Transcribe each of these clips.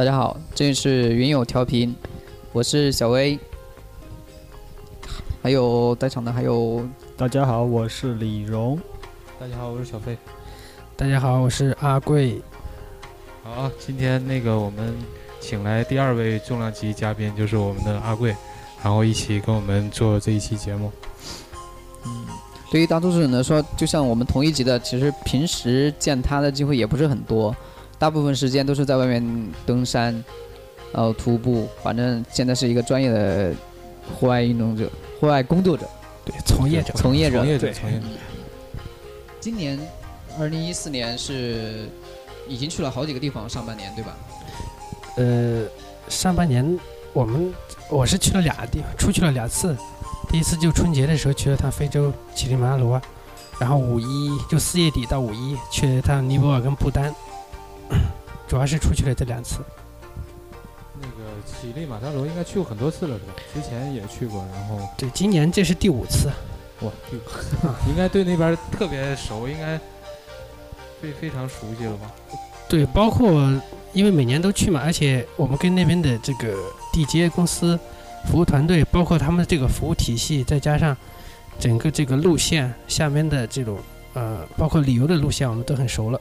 大家好，这里是云友调频，我是小薇，还有在场的还有大家好，我是李荣。大家好，我是小飞。大家好，我是阿贵。好，今天那个我们请来第二位重量级嘉宾，就是我们的阿贵，然后一起跟我们做这一期节目。嗯，对于大多数人来说，就像我们同一级的，其实平时见他的机会也不是很多，大部分时间都是在外面登山，然后徒步，反正现在是一个专业的户外运动者、户外工作者。对，从业者，从业者，从业者，对从业者。今年二零一四年是已经去了好几个地方，上半年对吧？呃，上半年我们我是去了俩地方，出去了两次。第一次就春节的时候去了趟非洲乞力马扎罗，然后五一就四月底到五一去趟尼泊尔跟不丹，主要是出去了这两次。那个喜力马扎罗应该去过很多次了是吧？之前也去过，然后对，今年这是第五次。哇，这个应该对那边特别熟，应该非非常熟悉了吧？对，包括因为每年都去嘛，而且我们跟那边的这个地接公司、服务团队，包括他们的这个服务体系，再加上整个这个路线下面的这种呃，包括旅游的路线，我们都很熟了。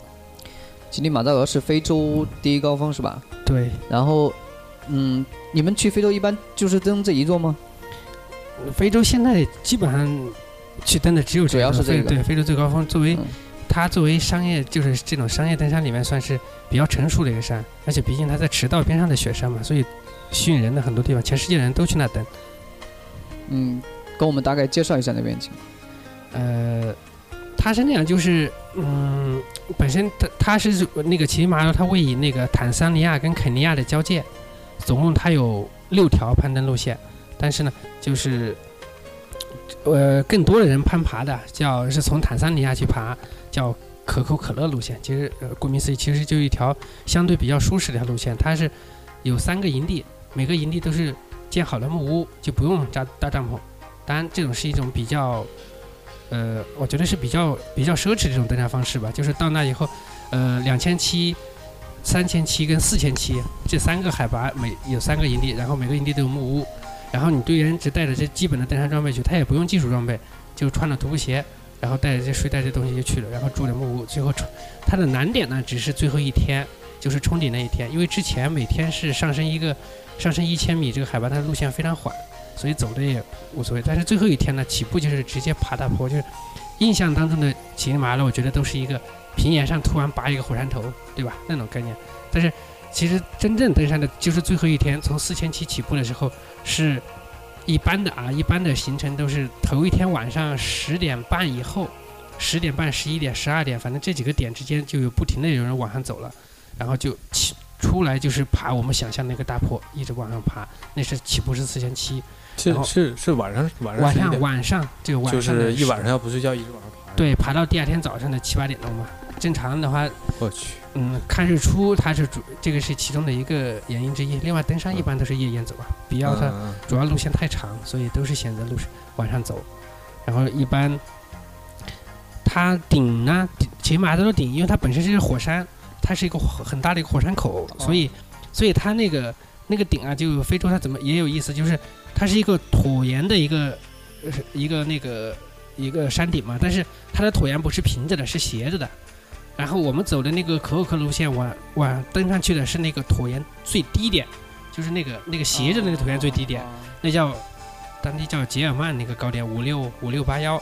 乞力马扎罗是非洲第一高峰是吧？对，然后，嗯，你们去非洲一般就是登这一座吗？非洲现在基本上去登的只有主要是这个非对非洲最高峰，作为嗯它作为商业就是这种商业登山里面算是比较成熟的一个山，而且毕竟它在赤道边上的雪山嘛，所以吸引人的很多地方，全世界人都去那登。嗯，跟我们大概介绍一下那边情况。呃，它是那样，就是嗯，本身它它是那个乞力马扎罗，它位于那个坦桑尼亚跟肯尼亚的交界，总共它有六条攀登路线，但是呢，就是呃更多的人攀爬的叫是从坦桑尼亚去爬，叫可口可乐路线。其实顾名思义，其实就一条相对比较舒适的一条路线，它是有三个营地，每个营地都是建好了木屋，就不用扎搭帐篷。当然，这种是一种比较。呃，我觉得是比较比较奢侈这种登山方式吧，就是到那以后，呃，两千七、三千七跟四千七这三个海拔每有三个营地，然后每个营地都有木屋，然后你队员只带着这基本的登山装备去，他也不用技术装备，就穿着徒步鞋，然后带着这睡袋这东西就去了，然后住着木屋，最后冲它的难点呢，只是最后一天，就是冲顶那一天，因为之前每天是上升一个上升一千米这个海拔，它的路线非常缓。所以走的也无所谓，但是最后一天呢，起步就是直接爬大坡，就是印象当中的乞力马扎罗，我觉得都是一个平原上突然拔一个火山头，对吧？那种概念。但是其实真正登山的就是最后一天，从四千七起步的时候，是一般的啊，一般的行程都是头一天晚上十点半以后，十点半、十一点、十二点，反正这几个点之间就有不停的有人往上走了，然后就起出来就是爬我们想象那个大坡，一直往上爬，那是起步是四千七。是是是晚上晚上晚上晚上这个晚就上就是一晚上要不睡觉一直往上爬。，对，爬到第二天早上的七八点钟吧。正常的话，我去，嗯，看日出它是主，这个是其中的一个原因之一。另外，登山一般都是夜间走啊，比较它嗯主要路线太长，所以都是选择路上晚上走。然后一般它顶呢，顶乞力马扎罗顶，因为它本身是个火山，它是一个很大的一个火山口，所以所以它那个那个顶啊，就非洲它怎么也有意思，就是它是一个椭圆的一个呃一个那个一个山顶嘛，但是它的椭圆不是平着的，是斜着的。然后我们走的那个可口可乐路线往往登上去的是那个椭圆最低点，就是那个那个斜着那个椭圆最低点，那叫当地叫杰尔曼那个高点五六五六八幺，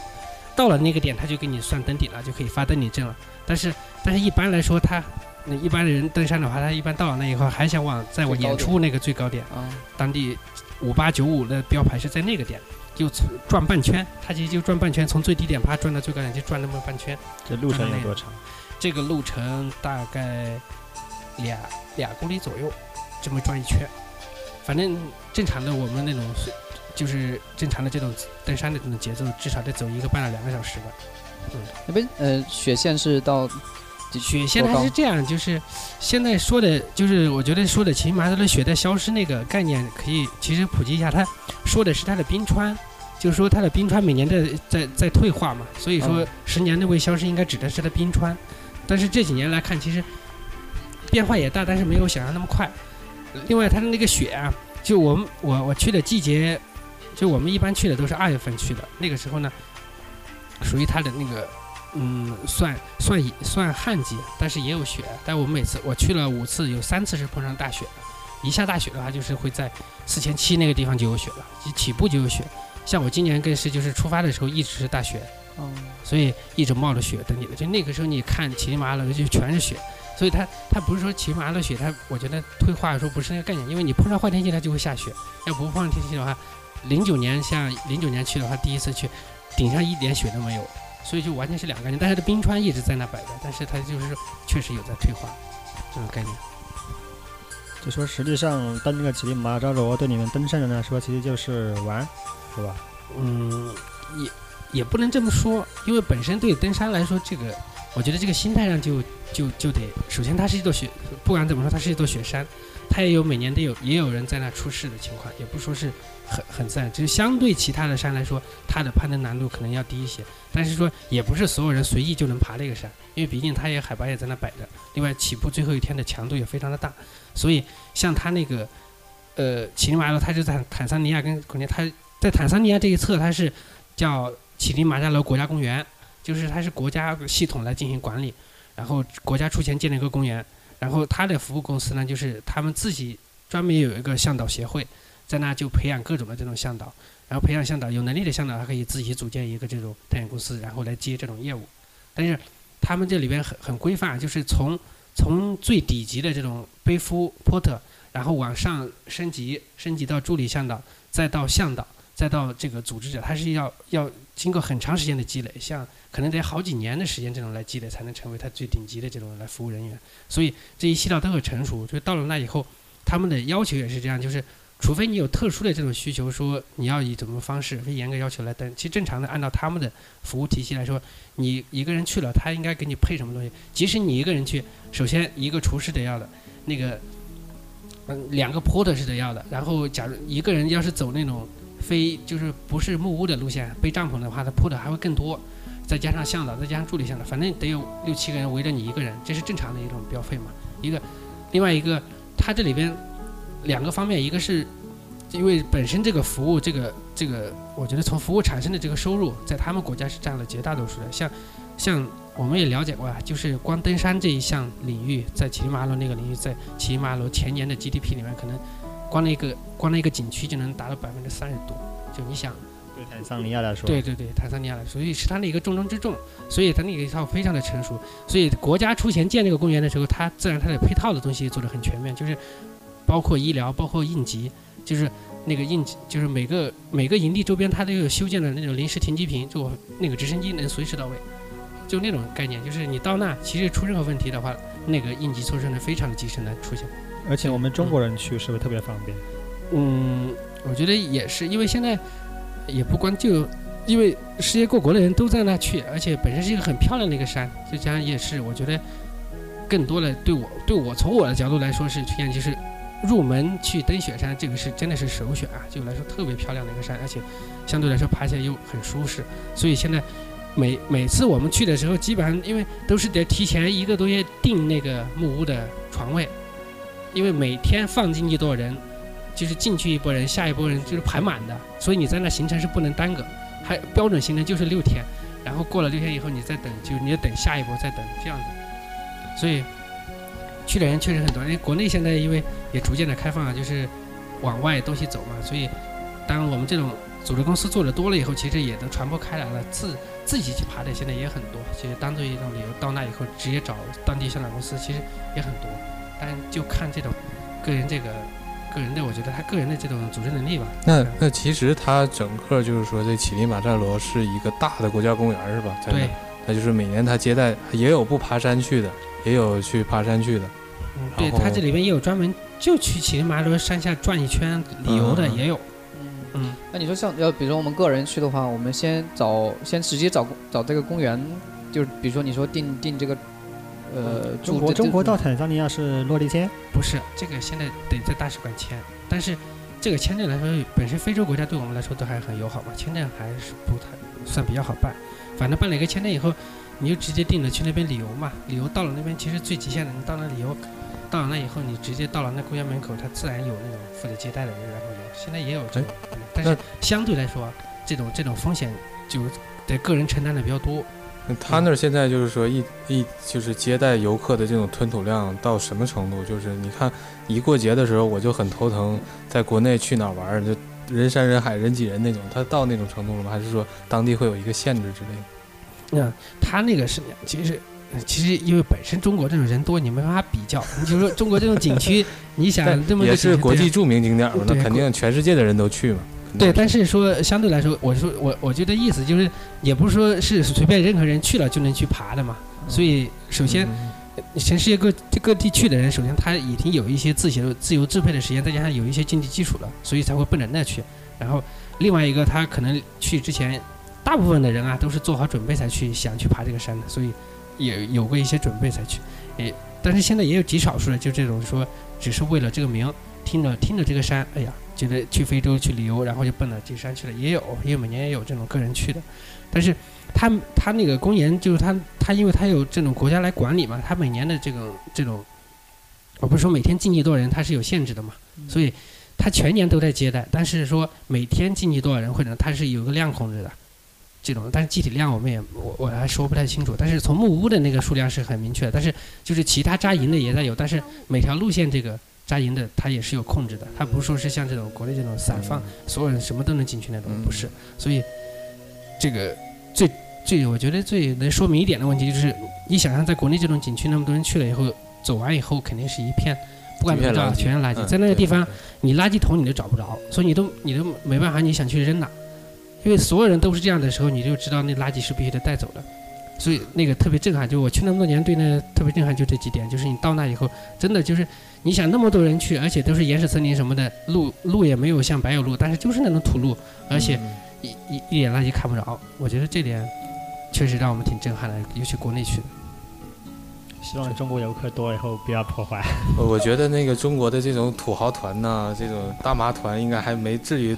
到了那个点他就给你算登顶了，就可以发登顶证了。但是但是一般来说，他那一般的人登山的话，他一般到了那以后还想往再往最高点演出那个最高点，啊，当地五八九五的标牌是在那个点，就转半圈，它其实就转半圈，从最低点啪转到最高点，就转那么半圈。这路程有多长？这个路程大概俩俩公里左右，这么转一圈。反正正常的我们那种是就是正常的这种登山的这种节奏，至少得走一个半到两个小时吧。嗯那边呃雪线是到雪线多高它是这样，就是现在说的，就是我觉得说的乞力马扎罗雪在消失那个概念，可以其实普及一下。它说的是它的冰川，就是说它的冰川每年在在在退化嘛，所以说嗯十年内未消失，应该指的是它的冰川。但是这几年来看，其实变化也大，但是没有想象那么快。另外它的那个雪啊，就我们我我去的季节，就我们一般去的都是二月份去的，那个时候呢，属于它的那个。嗯，算算算旱季，但是也有雪。但我们每次我去了五次，有三次是碰上大雪的。一下大雪的话，就是会在四千七那个地方就有雪了，一起步就有雪。像我今年更是，就是出发的时候一直是大雪，哦，所以一直冒着雪等你的。就那个时候你看骑马扎楼就全是雪，所以它它不是说骑马扎楼雪，它我觉得退化说不是那个概念，因为你碰上坏天气它就会下雪，要不碰上天气的话，零九年像零九年去的话，第一次去，顶上一点雪都没有。所以就完全是两个概念，但是这冰川一直在那摆着，但是它就是确实有在退化，这种概念。就说实际上登这个乞力马扎罗对你们登山人来说，其实就是玩，是吧？嗯，也也不能这么说，因为本身对登山来说，这个我觉得这个心态上就就就得，首先它是一座雪，不管怎么说，它是一座雪山，它也有每年都有也有人在那出事的情况，也不说是。很很自然，就是相对其他的山来说，它的攀登难度可能要低一些。但是说，也不是所有人随意就能爬这个山，因为毕竟它也海拔也在那摆着。另外，起步最后一天的强度也非常的大，所以像它那个，呃，乞力马扎罗，它就在坦桑尼亚跟肯定它在坦桑尼亚这一侧，它是叫乞力马扎罗国家公园，就是它是国家系统来进行管理，然后国家出钱建了一个公园，然后他的服务公司呢，就是他们自己专门有一个向导协会。在那就培养各种的这种向导，然后培养向导有能力的向导，他可以自己组建一个这种探险公司，然后来接这种业务。但是他们这里边很很规范，就是从从最底级的这种背夫 porter，然后往上升级，升级到助理向导，再到向导，再到这个组织者，他是要要经过很长时间的积累，像可能得好几年的时间这种来积累，才能成为他最顶级的这种来服务人员。所以这一系列都很成熟，就到了那以后，他们的要求也是这样，就是。除非你有特殊的这种需求，说你要以怎么方式，非严格要求来登。其实正常的，按照他们的服务体系来说，你一个人去了，他应该给你配什么东西。即使你一个人去，首先一个厨师得要的，那个，嗯，两个 porter 是得要的。然后，假如一个人要是走那种非就是不是木屋的路线，背帐篷的话，他铺的还会更多。再加上向导，再加上助理向导，反正得有六七个人围着你一个人，这是正常的一种标费嘛。一个，另外一个，他这里边。两个方面，一个是因为本身这个服务，这个这个，我觉得从服务产生的这个收入，在他们国家是占了绝大多数的。像像我们也了解过啊，就是光登山这一项领域，在乞力马扎罗那个领域，在乞力马扎罗前年的 GDP 里面，可能光那个光那个景区就能达到百分之三十多。就你想，对坦桑尼亚来说，对对对，坦桑尼亚来说，所以是它的一个重中之重。所以它那个一套非常的成熟。所以国家出钱建这个公园的时候，它自然它的配套的东西做得很全面，就是。包括医疗，包括应急，就是那个应急，就是每个每个营地周边它都有修建的那种临时停机坪，就那个直升机能随时到位，就那种概念，就是你到那其实出任何问题的话，那个应急措施能非常的及时能出现。而且我们中国人去是不是特别方便？嗯，我觉得也是，因为现在也不光就因为世界各国的人都在那去，而且本身是一个很漂亮的一个山，就加上也是，我觉得更多的对我对我从我的角度来说是推荐就是。入门去登雪山，这个是真的是首选啊！就来说特别漂亮的一个山，而且相对来说爬起来又很舒适。所以现在每每次我们去的时候，基本上因为都是得提前一个多月订那个木屋的床位，因为每天放进去多少人，就是进去一波人，下一波人就是排满的，所以你在那行程是不能耽搁。还标准行程就是六天，然后过了六天以后你再等，就你要等下一波再等这样子。所以。去的人确实很多，因为国内现在因为也逐渐的开放了，就是往外东西走嘛，所以当我们这种组织公司做的多了以后，其实也都传播开来了。自自己去爬的现在也很多，其实当做一种旅游到那以后直接找当地向导公司，其实也很多。但就看这种个人这个个人的，我觉得他个人的这种组织能力吧。那那其实他整个就是说，这乞力马扎罗是一个大的国家公园是吧？对。那就是每年他接待也有不爬山去的。也有去爬山去的，嗯，对他这里边也有专门就去乞力马扎罗山下转一圈旅游的也有，嗯嗯。那你说像要比如说我们个人去的话，我们先找先直接找找这个公园，就是比如说你说订订这个，呃，中国中国到坦桑尼亚是落地签？不是，这个现在得在大使馆签，但是这个签证来说，本身非洲国家对我们来说都还很友好嘛，签证还是不太算比较好办，反正办了一个签证以后。你就直接定了去那边旅游嘛，旅游到了那边其实最极限的，你到那旅游，到了那以后，你直接到了那公园门口，他自然有那种负责接待的人，然后有现在也有这种，但是相对来说，这种这种风险就得个人承担的比较多。那他那儿现在就是说一一就是接待游客的这种吞吐量到什么程度？就是你看一过节的时候，我就很头疼，在国内去哪儿玩儿就人山人海、人挤人那种，他到那种程度了吗？还是说当地会有一个限制之类的？那他那个是，其实呃其实因为本身中国这种人多，你没办法比较。你就说中国这种景区，你想这么个也是国际著名景点嘛，那肯定全世界的人都去嘛。对，但是说相对来说，我说我我觉得意思就是，也不是说是随便任何人去了就能去爬的嘛。所以首先，嗯全世界各各地去的人，首先他已经有一些自由自由支配的时间，再加上有一些经济基础了，所以才会奔着那去。然后另外一个，他可能去之前，大部分的人啊都是做好准备才去想去爬这个山的，所以也有过一些准备才去。也但是现在也有极少数的，就这种说只是为了这个名，听着听着这个山，哎呀，觉得去非洲去旅游，然后就奔了金山去了，也有，因为每年也有这种个人去的，但是。他他那个公园就是他他因为他有这种国家来管理嘛，他每年的这种这种，我不是说每天进去多少人，他是有限制的嘛，所以他全年都在接待，但是说每天进去多少人或者他是有个量控制的，这种，但是具体量我们也我我还说不太清楚，但是从木屋的那个数量是很明确的，但是就是其他扎营的也在有，但是每条路线这个扎营的它也是有控制的，它不是说是像这种国内这种散放，所有人什么都能进去那种，不是，所以这个最最我觉得最能说明一点的问题就是，你想象在国内这种景区那么多人去了以后，走完以后肯定是一片，不管怎么着全是垃圾，嗯在那个地方你垃圾桶你都找不着，所以你都你都没办法你想去扔哪，因为所有人都是这样的时候，你就知道那垃圾是必须得带走的。所以那个特别震撼，就我去那么多年，对那特别震撼，就这几点，就是你到那以后，真的就是你想那么多人去，而且都是原始森林什么的，路路也没有像柏油路，但是就是那种土路，而且嗯一一一点垃圾看不着，我觉得这点确实让我们挺震撼的，尤其国内去的。希望中国游客多以后不要破坏。我 我觉得那个中国的这种土豪团呐、这种大麻团，应该还没至于，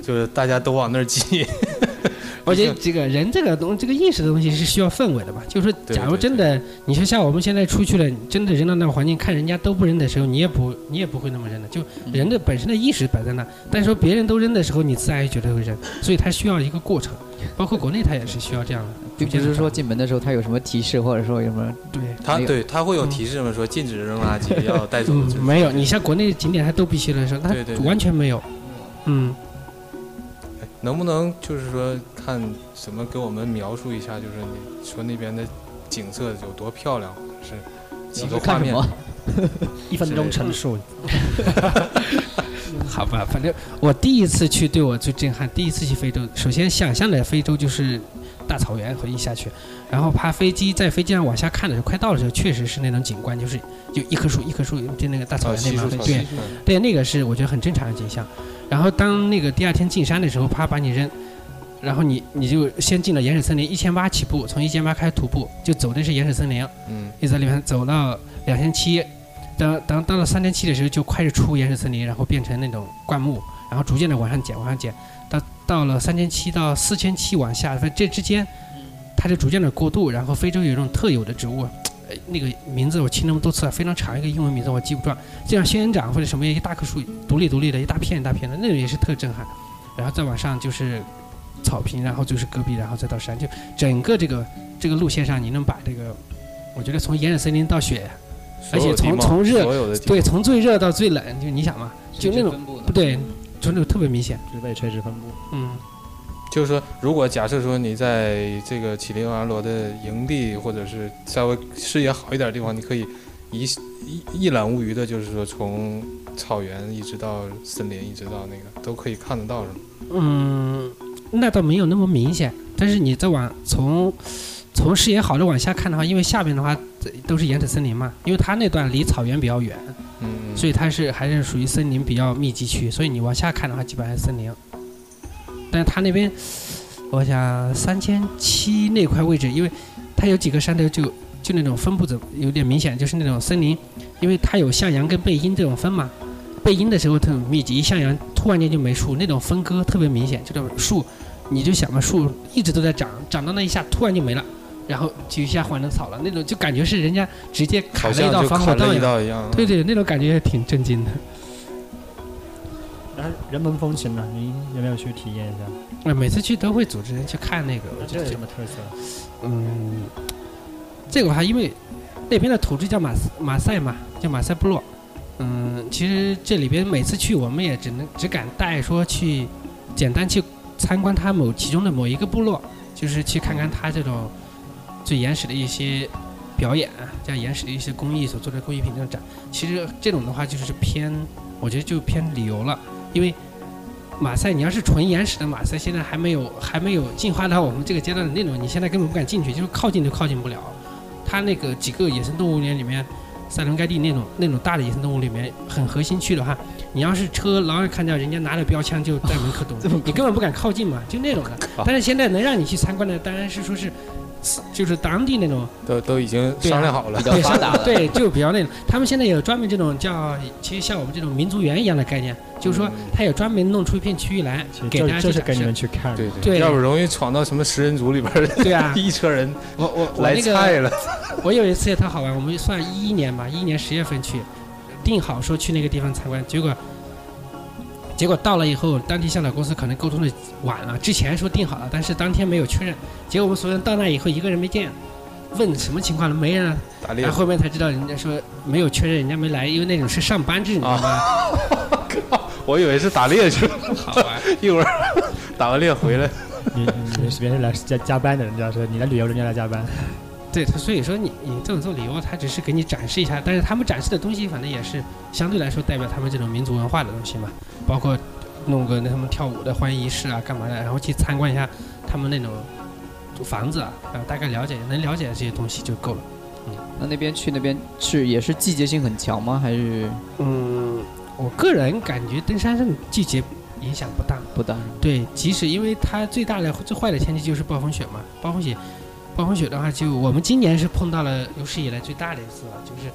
就是大家都往那儿挤。我觉得这个人这个东这个意识的东西是需要氛围的吧，就是说，假如真的你说像我们现在出去了，真的扔到那个环境，看人家都不扔的时候，你也不你也不会那么扔的，就人的本身的意识摆在那，但是说别人都扔的时候，你自然也觉得会扔，所以它需要一个过程，包括国内它也是需要这样的，并不是说进门的时候他有什么提示，或者说有什么对。没有他对他会有提示吗？说禁止扔垃圾，要带走。嗯，没有，你像国内景点它都必须的时候，它完全没有。嗯，能不能就是说看怎么给我们描述一下，就是你说那边的景色有多漂亮，是几个画面？一分钟陈述，好吧，反正我第一次去对我最震撼，第一次去非洲，首先想象的非洲就是大草原和一下去，然后爬飞机在飞机上往下看的时候，快到的时候确实是那种景观，就是就一棵树一棵树，就那个大草啊，原那边，对对，那个是我觉得很正常的景象。然后当那个第二天进山的时候，啪把你扔，然后你你就先进了原始森林，一千八起步，从一千八开始徒步，就走的是原始森林，嗯一直在里面走到两千七，等等到了三千七的时候，就开始出原始森林，然后变成那种灌木，然后逐渐的往上减，往上减，到到了三千七到四千七往下，这之间，它就逐渐的过渡。然后非洲有一种特有的植物，呃，那个名字我听那么多次了，非常长一个英文名字我记不住，就像仙人掌或者什么一大棵树，独立独立的一大片一大片的，那种也是特震撼。然后再往上就是草坪，然后就是戈壁，然后再到山，就整个这个这个路线上，你能把这个，我觉得从原始森林到雪，而且从从热对，从最热到最冷，就你想嘛，就那种不对，就那种特别明显。植被垂直分布。嗯，就是说，如果假设说你在这个乞力马扎罗的营地，或者是稍微视野好一点的地方，你可以一一 一览无余的，就是说从草原一直到森林，一直到那个都可以看得到，是吗？嗯，那倒没有那么明显，但是你再往从从视野好的往下看的话，因为下边的话这都是原始森林嘛，因为它那段离草原比较远，嗯，所以它是还是属于森林比较密集区，所以你往下看的话，基本上是森林。但是它那边，我想三千七那块位置，因为它有几个山头就就那种分布的有点明显，就是那种森林，因为它有向阳跟背阴这种分嘛。背阴的时候特别密集，一向阳突然间就没树，那种分割特别明显，就这树，你就想嘛，树一直都在长，长到那一下突然就没了，然后就一下换成草了，那种就感觉是人家直接砍了一道防火道一样。对对，那种感觉也挺震惊的。然后人文风情呢，您有没有去体验一下？呃每次去都会组织人去看那个，我觉得这有什么特色？嗯，这个的话，因为那边的土著叫马斯马赛嘛，叫马赛部落。嗯，其实这里边每次去，我们也只能只敢带说去简单去参观它某其中的某一个部落，就是去看看它这种最原始的一些表演，这样原始的一些工艺所做的工艺品这种展。其实这种的话，就是偏，我觉得就偏旅游了，因为马赛，你要是纯原始的马赛，现在还没有还没有进化到我们这个阶段的那种，你现在根本不敢进去，就是靠近都靠近不了。它那个几个野生动物园里面，塞伦盖蒂那种那种大的野生动物里面，很核心区的话，你要是车老远看到人家拿着标枪就在 门口堵，你根本不敢靠近嘛，就那种的。但是现在能让你去参观的，当然是说是，就是当地那种都都已经商量好了比。较发达了。对，就比较那种，他们现在有专门这种叫，其实像我们这种民族园一样的概念，就是说嗯他有专门弄出一片区域来给大家就就是给你。们去看。对对要不容易闯到什么食人族里边儿，对啊，一车人我我我来那个，菜了。我有一次也特好玩，我们算一一年吧，一一年十月份去，定好说去那个地方参观，结果结果到了以后，当地向导公司可能沟通的晚了，之前说定好了，但是当天没有确认，结果我们所有人到那以后一个人没见，问什么情况了没人啊，打猎然后后面才知道人家说没有确认，人家没来，因为那种是上班制，你知道吗？我以为是打猎去了，好玩。一会儿 打完猎回来。你你是别人来加加班的，人家说你来旅游，人家来加班。对，他所以说你你这种做旅游，他只是给你展示一下，但是他们展示的东西，反正也是相对来说代表他们这种民族文化的东西嘛，包括弄个那他们跳舞的欢迎仪式啊，干嘛的，然后去参观一下他们那种房子啊，然后大概了解能了解这些东西就够了。嗯那那边去那边是也是季节性很强吗？还是嗯，我个人感觉登山这种季节影响不大。不大？对，即使因为它最大的最坏的天气就是暴风雪嘛，暴风雪，暴风雪的话就我们今年是碰到了有史以来最大的一次了，就是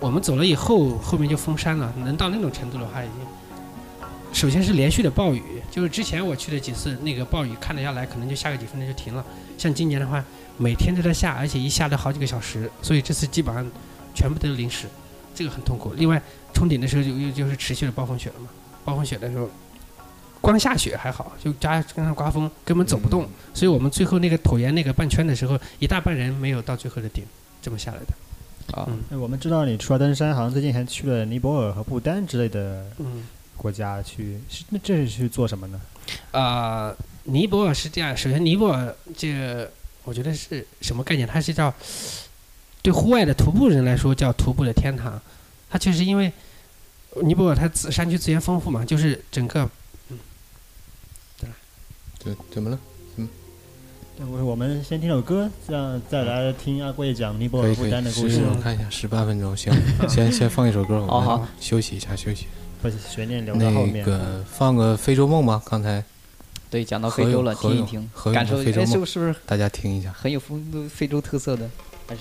我们走了以后，后面就封山了，能到那种程度的话，已经首先是连续的暴雨，就是之前我去的几次那个暴雨看得下来，可能就下个几分钟就停了，像今年的话，每天都在下，而且一下都好几个小时，所以这次基本上全部都是淋湿，这个很痛苦。另外冲顶的时候就又就是持续的暴风雪了嘛，暴风雪的时候。光下雪还好，就加跟上刮风，根本走不动。所以我们最后那个椭圆那个半圈的时候，一大半人没有到最后的顶，这么下来的。啊，我们知道你除了登山，好像最近还去了尼泊尔和不丹之类的嗯，国家去，是那这是去做什么呢？啊，尼泊尔是这样，首先尼泊尔这个我觉得是什么概念？它是叫对户外的徒步人来说叫徒步的天堂。它确实因为尼泊尔它自山区资源丰富嘛，就是整个对，怎么了？对我我们先听首歌，这样再来听阿贵讲尼泊尔、不可以可以，是丹的故事。我看一下，十八分钟，行，先先放一首歌，我好好们休息一下，休息。不是悬念留到后那。个放个《非洲梦》吧，刚才对，讲到非洲了，听一听何，勇感受哎，的非洲梦是不是不是大家听一下。很有风非洲特色的？还是